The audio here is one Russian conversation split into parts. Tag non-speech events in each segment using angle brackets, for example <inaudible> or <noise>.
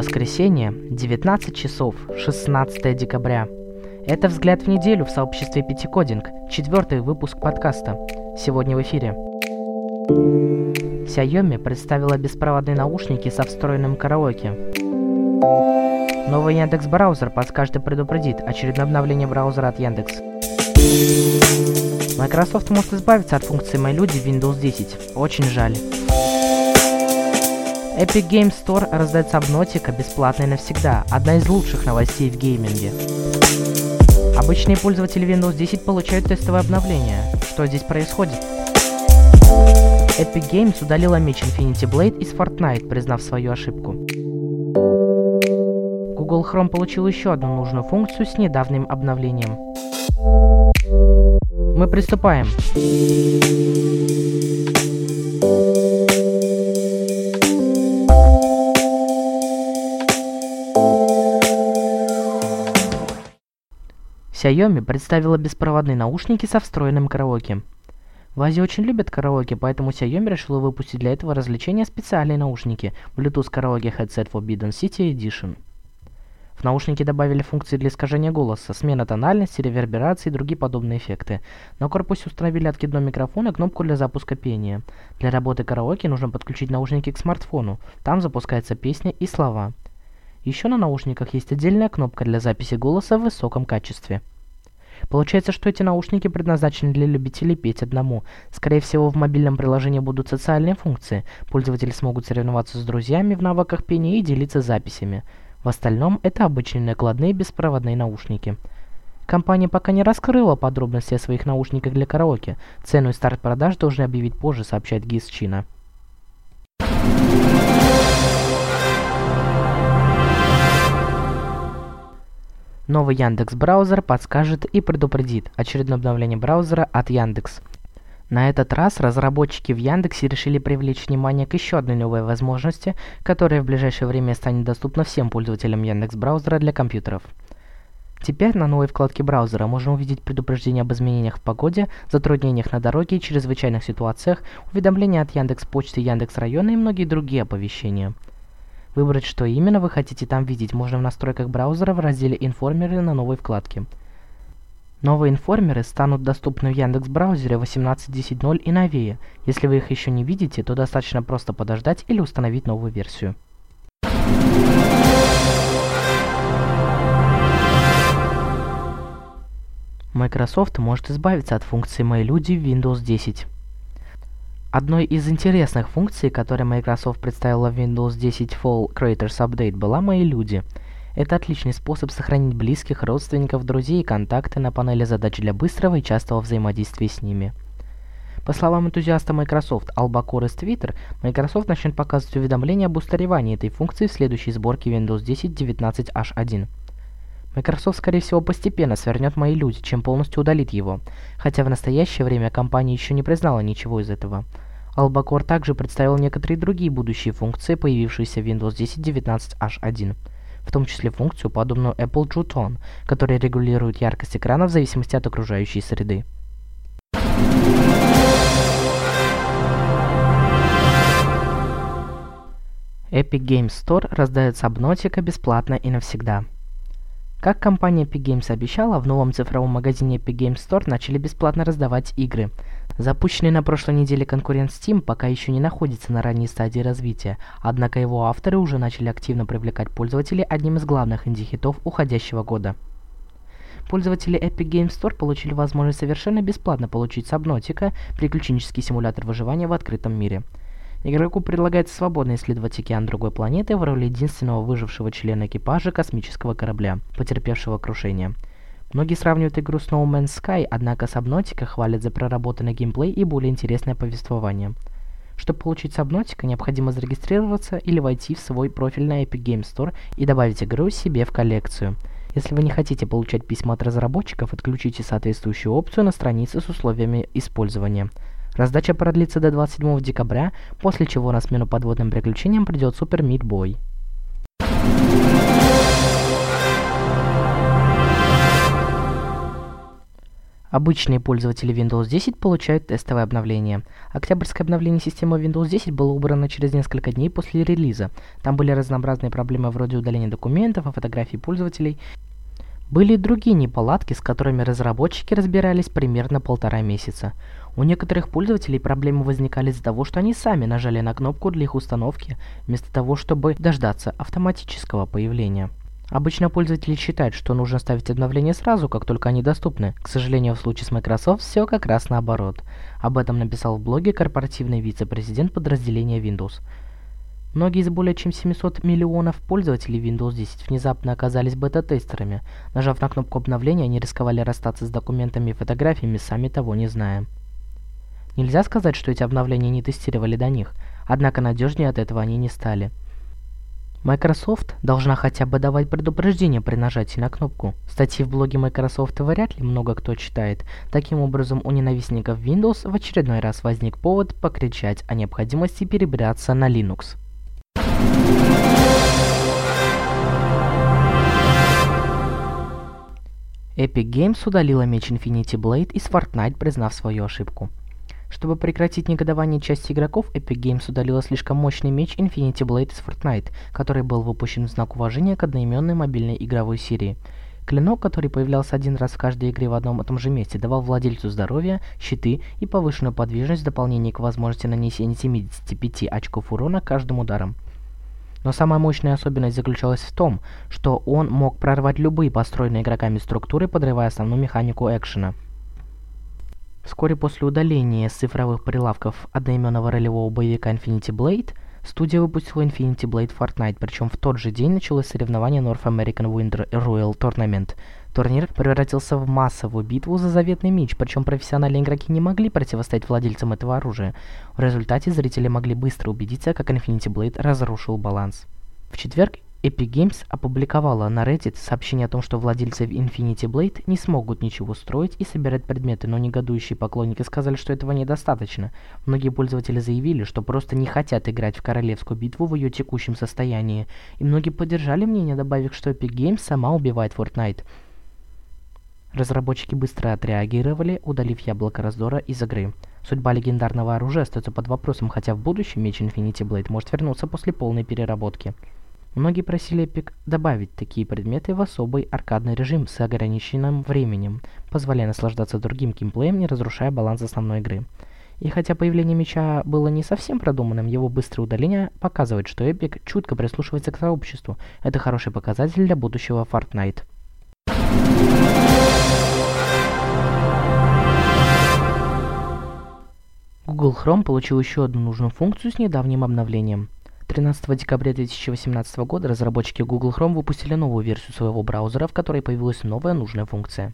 Воскресенье, 19 часов, 16 декабря. Это «Взгляд в неделю» в сообществе Пятикодинг, четвертый выпуск подкаста. Сегодня в эфире. Xiaomi представила беспроводные наушники со встроенным караоке. Новый Яндекс браузер подскажет и предупредит очередное обновление браузера от Яндекс. Microsoft может избавиться от функции «Мои люди» в Windows 10. Очень жаль. Epic Games Store раздает Subnautica бесплатно навсегда. Одна из лучших новостей в гейминге. Обычные пользователи Windows 10 получают тестовое обновление. Что здесь происходит? Epic Games удалила меч Infinity Blade из Fortnite, признав свою ошибку. Google Chrome получил еще одну нужную функцию с недавним обновлением. Мы приступаем. Xiaomi представила беспроводные наушники со встроенным караоке. В Азии очень любят караоке, поэтому Xiaomi решила выпустить для этого развлечения специальные наушники Bluetooth Karaoke Headset Forbidden City Edition. В наушники добавили функции для искажения голоса, смена тональности, реверберации и другие подобные эффекты. На корпусе установили откидной микрофон и кнопку для запуска пения. Для работы караоке нужно подключить наушники к смартфону. Там запускается песня и слова. Еще на наушниках есть отдельная кнопка для записи голоса в высоком качестве. Получается, что эти наушники предназначены для любителей петь одному. Скорее всего, в мобильном приложении будут социальные функции. Пользователи смогут соревноваться с друзьями в навыках пения и делиться записями. В остальном, это обычные накладные беспроводные наушники. Компания пока не раскрыла подробности о своих наушниках для караоке. Цену и старт продаж должны объявить позже, сообщает ГИС Чина. Новый Яндекс браузер подскажет и предупредит очередное обновление браузера от Яндекс. На этот раз разработчики в Яндексе решили привлечь внимание к еще одной новой возможности, которая в ближайшее время станет доступна всем пользователям Яндекс браузера для компьютеров. Теперь на новой вкладке браузера можно увидеть предупреждения об изменениях в погоде, затруднениях на дороге и чрезвычайных ситуациях, уведомления от Яндекс Почты, Яндекс Района и многие другие оповещения. Выбрать, что именно вы хотите там видеть, можно в настройках браузера в разделе «Информеры» на новой вкладке. Новые информеры станут доступны в Яндекс браузере 18.10.0 и новее. Если вы их еще не видите, то достаточно просто подождать или установить новую версию. Microsoft может избавиться от функции «Мои люди» в Windows 10. Одной из интересных функций, которые Microsoft представила в Windows 10 Fall Creators Update, была «Мои люди». Это отличный способ сохранить близких, родственников, друзей и контакты на панели задач для быстрого и частого взаимодействия с ними. По словам энтузиаста Microsoft Албакор из Twitter, Microsoft начнет показывать уведомления об устаревании этой функции в следующей сборке Windows 10 19H1. Microsoft, скорее всего, постепенно свернет мои люди, чем полностью удалит его, хотя в настоящее время компания еще не признала ничего из этого. Albacore также представил некоторые другие будущие функции, появившиеся в Windows 10 19H1, в том числе функцию, подобную Apple True Tone, которая регулирует яркость экрана в зависимости от окружающей среды. Epic Games Store раздает Subnautica бесплатно и навсегда. Как компания Epic Games обещала, в новом цифровом магазине Epic Games Store начали бесплатно раздавать игры. Запущенный на прошлой неделе конкурент Steam пока еще не находится на ранней стадии развития, однако его авторы уже начали активно привлекать пользователей одним из главных инди-хитов уходящего года. Пользователи Epic Games Store получили возможность совершенно бесплатно получить Subnautica, приключенческий симулятор выживания в открытом мире – Игроку предлагается свободно исследовать океан другой планеты в роли единственного выжившего члена экипажа космического корабля, потерпевшего крушение. Многие сравнивают игру с No Man's Sky, однако Subnautica хвалят за проработанный геймплей и более интересное повествование. Чтобы получить Subnautica, необходимо зарегистрироваться или войти в свой профиль на Epic Games Store и добавить игру себе в коллекцию. Если вы не хотите получать письма от разработчиков, отключите соответствующую опцию на странице с условиями использования. Раздача продлится до 27 декабря, после чего на смену подводным приключениям придет Супер Мид Бой. Обычные пользователи Windows 10 получают тестовое обновление. Октябрьское обновление системы Windows 10 было убрано через несколько дней после релиза. Там были разнообразные проблемы вроде удаления документов и фотографий пользователей. Были и другие неполадки, с которыми разработчики разбирались примерно полтора месяца. У некоторых пользователей проблемы возникали из-за того, что они сами нажали на кнопку для их установки, вместо того, чтобы дождаться автоматического появления. Обычно пользователи считают, что нужно ставить обновления сразу, как только они доступны. К сожалению, в случае с Microsoft все как раз наоборот. Об этом написал в блоге корпоративный вице-президент подразделения Windows. Многие из более чем 700 миллионов пользователей Windows 10 внезапно оказались бета-тестерами. Нажав на кнопку обновления, они рисковали расстаться с документами и фотографиями, сами того не зная. Нельзя сказать, что эти обновления не тестировали до них, однако надежнее от этого они не стали. Microsoft должна хотя бы давать предупреждение при нажатии на кнопку. Статьи в блоге Microsoft вряд ли много кто читает. Таким образом, у ненавистников Windows в очередной раз возник повод покричать о необходимости перебираться на Linux. Epic Games удалила меч Infinity Blade из Fortnite, признав свою ошибку. Чтобы прекратить негодование части игроков, Epic Games удалила слишком мощный меч Infinity Blade из Fortnite, который был выпущен в знак уважения к одноименной мобильной игровой серии. Клинок, который появлялся один раз в каждой игре в одном и том же месте, давал владельцу здоровья, щиты и повышенную подвижность в дополнение к возможности нанесения 75 очков урона каждым ударом. Но самая мощная особенность заключалась в том, что он мог прорвать любые построенные игроками структуры, подрывая основную механику экшена. Вскоре после удаления с цифровых прилавков одноименного ролевого боевика Infinity Blade, студия выпустила Infinity Blade Fortnite, причем в тот же день началось соревнование North American Winter Royal Tournament. Турнир превратился в массовую битву за заветный меч, причем профессиональные игроки не могли противостоять владельцам этого оружия. В результате зрители могли быстро убедиться, как Infinity Blade разрушил баланс. В четверг Epic Games опубликовала на Reddit сообщение о том, что владельцы Infinity Blade не смогут ничего строить и собирать предметы, но негодующие поклонники сказали, что этого недостаточно. Многие пользователи заявили, что просто не хотят играть в королевскую битву в ее текущем состоянии. И многие поддержали мнение, добавив, что Epic Games сама убивает Fortnite. Разработчики быстро отреагировали, удалив яблоко раздора из игры. Судьба легендарного оружия остается под вопросом, хотя в будущем меч Infinity Blade может вернуться после полной переработки. Многие просили Epic добавить такие предметы в особый аркадный режим с ограниченным временем, позволяя наслаждаться другим геймплеем, не разрушая баланс основной игры. И хотя появление меча было не совсем продуманным, его быстрое удаление показывает, что Epic чутко прислушивается к сообществу. Это хороший показатель для будущего Fortnite. Google Chrome получил еще одну нужную функцию с недавним обновлением – 13 декабря 2018 года разработчики Google Chrome выпустили новую версию своего браузера, в которой появилась новая нужная функция.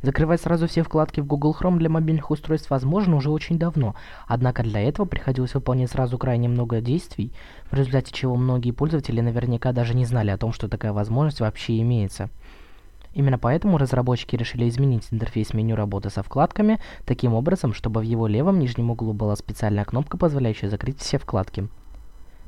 Закрывать сразу все вкладки в Google Chrome для мобильных устройств возможно уже очень давно, однако для этого приходилось выполнять сразу крайне много действий, в результате чего многие пользователи наверняка даже не знали о том, что такая возможность вообще имеется. Именно поэтому разработчики решили изменить интерфейс меню работы со вкладками таким образом, чтобы в его левом нижнем углу была специальная кнопка, позволяющая закрыть все вкладки.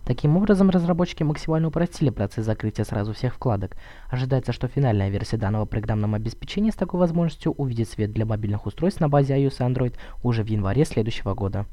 Таким образом, разработчики максимально упростили процесс закрытия сразу всех вкладок. Ожидается, что финальная версия данного программного обеспечения с такой возможностью увидит свет для мобильных устройств на базе iOS и Android уже в январе следующего года.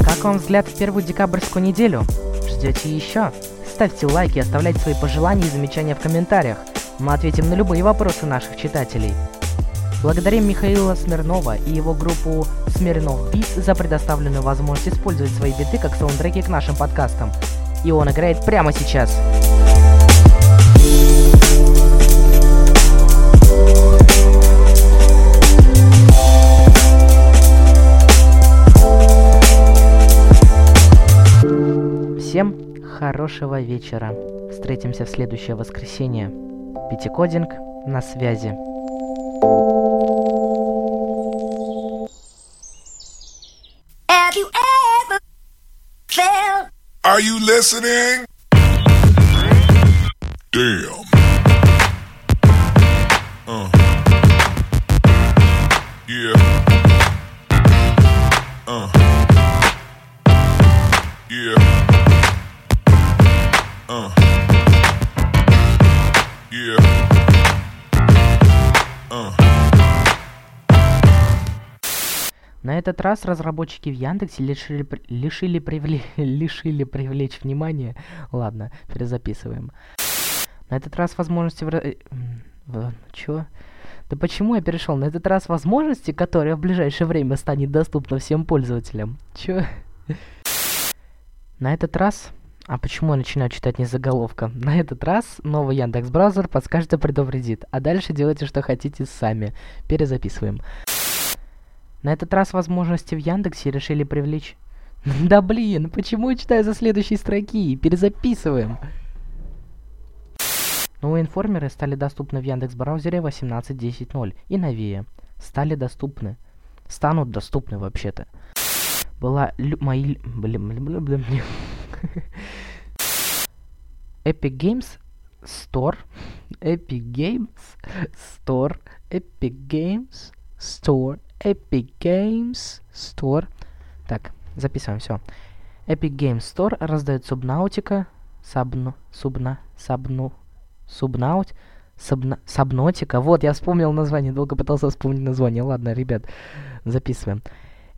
Как вам взгляд в первую декабрьскую неделю? Ждете еще? Ставьте лайки, оставляйте свои пожелания и замечания в комментариях. Мы ответим на любые вопросы наших читателей. Благодарим Михаила Смирнова и его группу Смирнов Бит за предоставленную возможность использовать свои биты как саундтреки к нашим подкастам. И он играет прямо сейчас. Всем Хорошего вечера. Встретимся в следующее воскресенье. Пятикодинг на связи. Are you listening? Damn. Uh. На этот раз разработчики в Яндексе лишили, лишили, привле, <laughs> лишили привлечь внимание. Ладно, перезаписываем. На этот раз возможности. Э, в чё? Да почему я перешел? На этот раз возможности, которые в ближайшее время станет доступна всем пользователям. Чё? На этот раз... А почему я начинаю читать не заголовка? На этот раз новый Яндекс Браузер подскажет и предупредит. А дальше делайте, что хотите сами. Перезаписываем. На этот раз возможности в Яндексе решили привлечь... <laughs> Да блин, почему я читаю за следующей строки? Перезаписываем. Новые информеры стали доступны в Яндекс браузере 18.10.0 и новее. Стали доступны. Станут доступны вообще-то. Была лю мои... Блин, блин, блин, блин. <laughs> Epic Games Store. Epic Games Store. Epic Games Store. Epic Games Store. Так, записываем все. Epic Games Store раздает Subnautica, Сабну, Субна, Сабну, Subnaut, Сабна, Сабнотика. Вот, я вспомнил название, долго пытался вспомнить название. Ладно, ребят, записываем.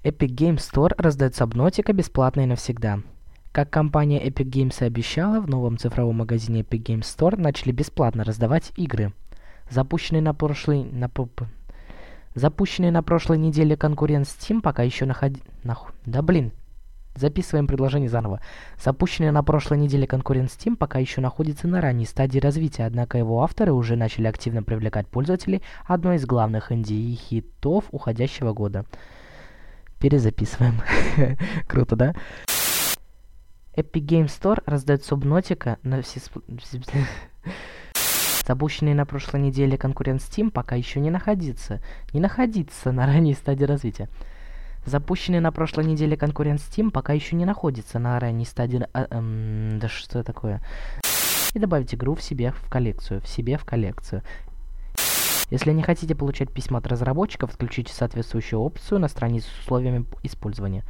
Epic Games Store раздает Subnautica бесплатно и навсегда. Как компания Epic Games и обещала, в новом цифровом магазине Epic Games Store начали бесплатно раздавать игры. Запущенный на прошлый... На, запущенный на прошлой неделе конкурент Steam пока еще находи... Нахуй... Да блин, Записываем предложение заново. Запущенный на прошлой неделе конкурент Steam пока еще находится на ранней стадии развития, однако его авторы уже начали активно привлекать пользователей одной из главных инди-хитов уходящего года. Перезаписываем. <laughs> Круто, да? Epic Game Store раздает Subnautica на все... Запущенный на прошлой неделе конкурент Steam пока еще не находится, не находится на ранней стадии развития. Запущенный на прошлой неделе конкурент Steam пока еще не находится на ранней стадии... А, эм, да что такое? И добавить игру в себе в коллекцию. В себе в коллекцию. Если не хотите получать письма от разработчиков, включите соответствующую опцию на странице с условиями использования.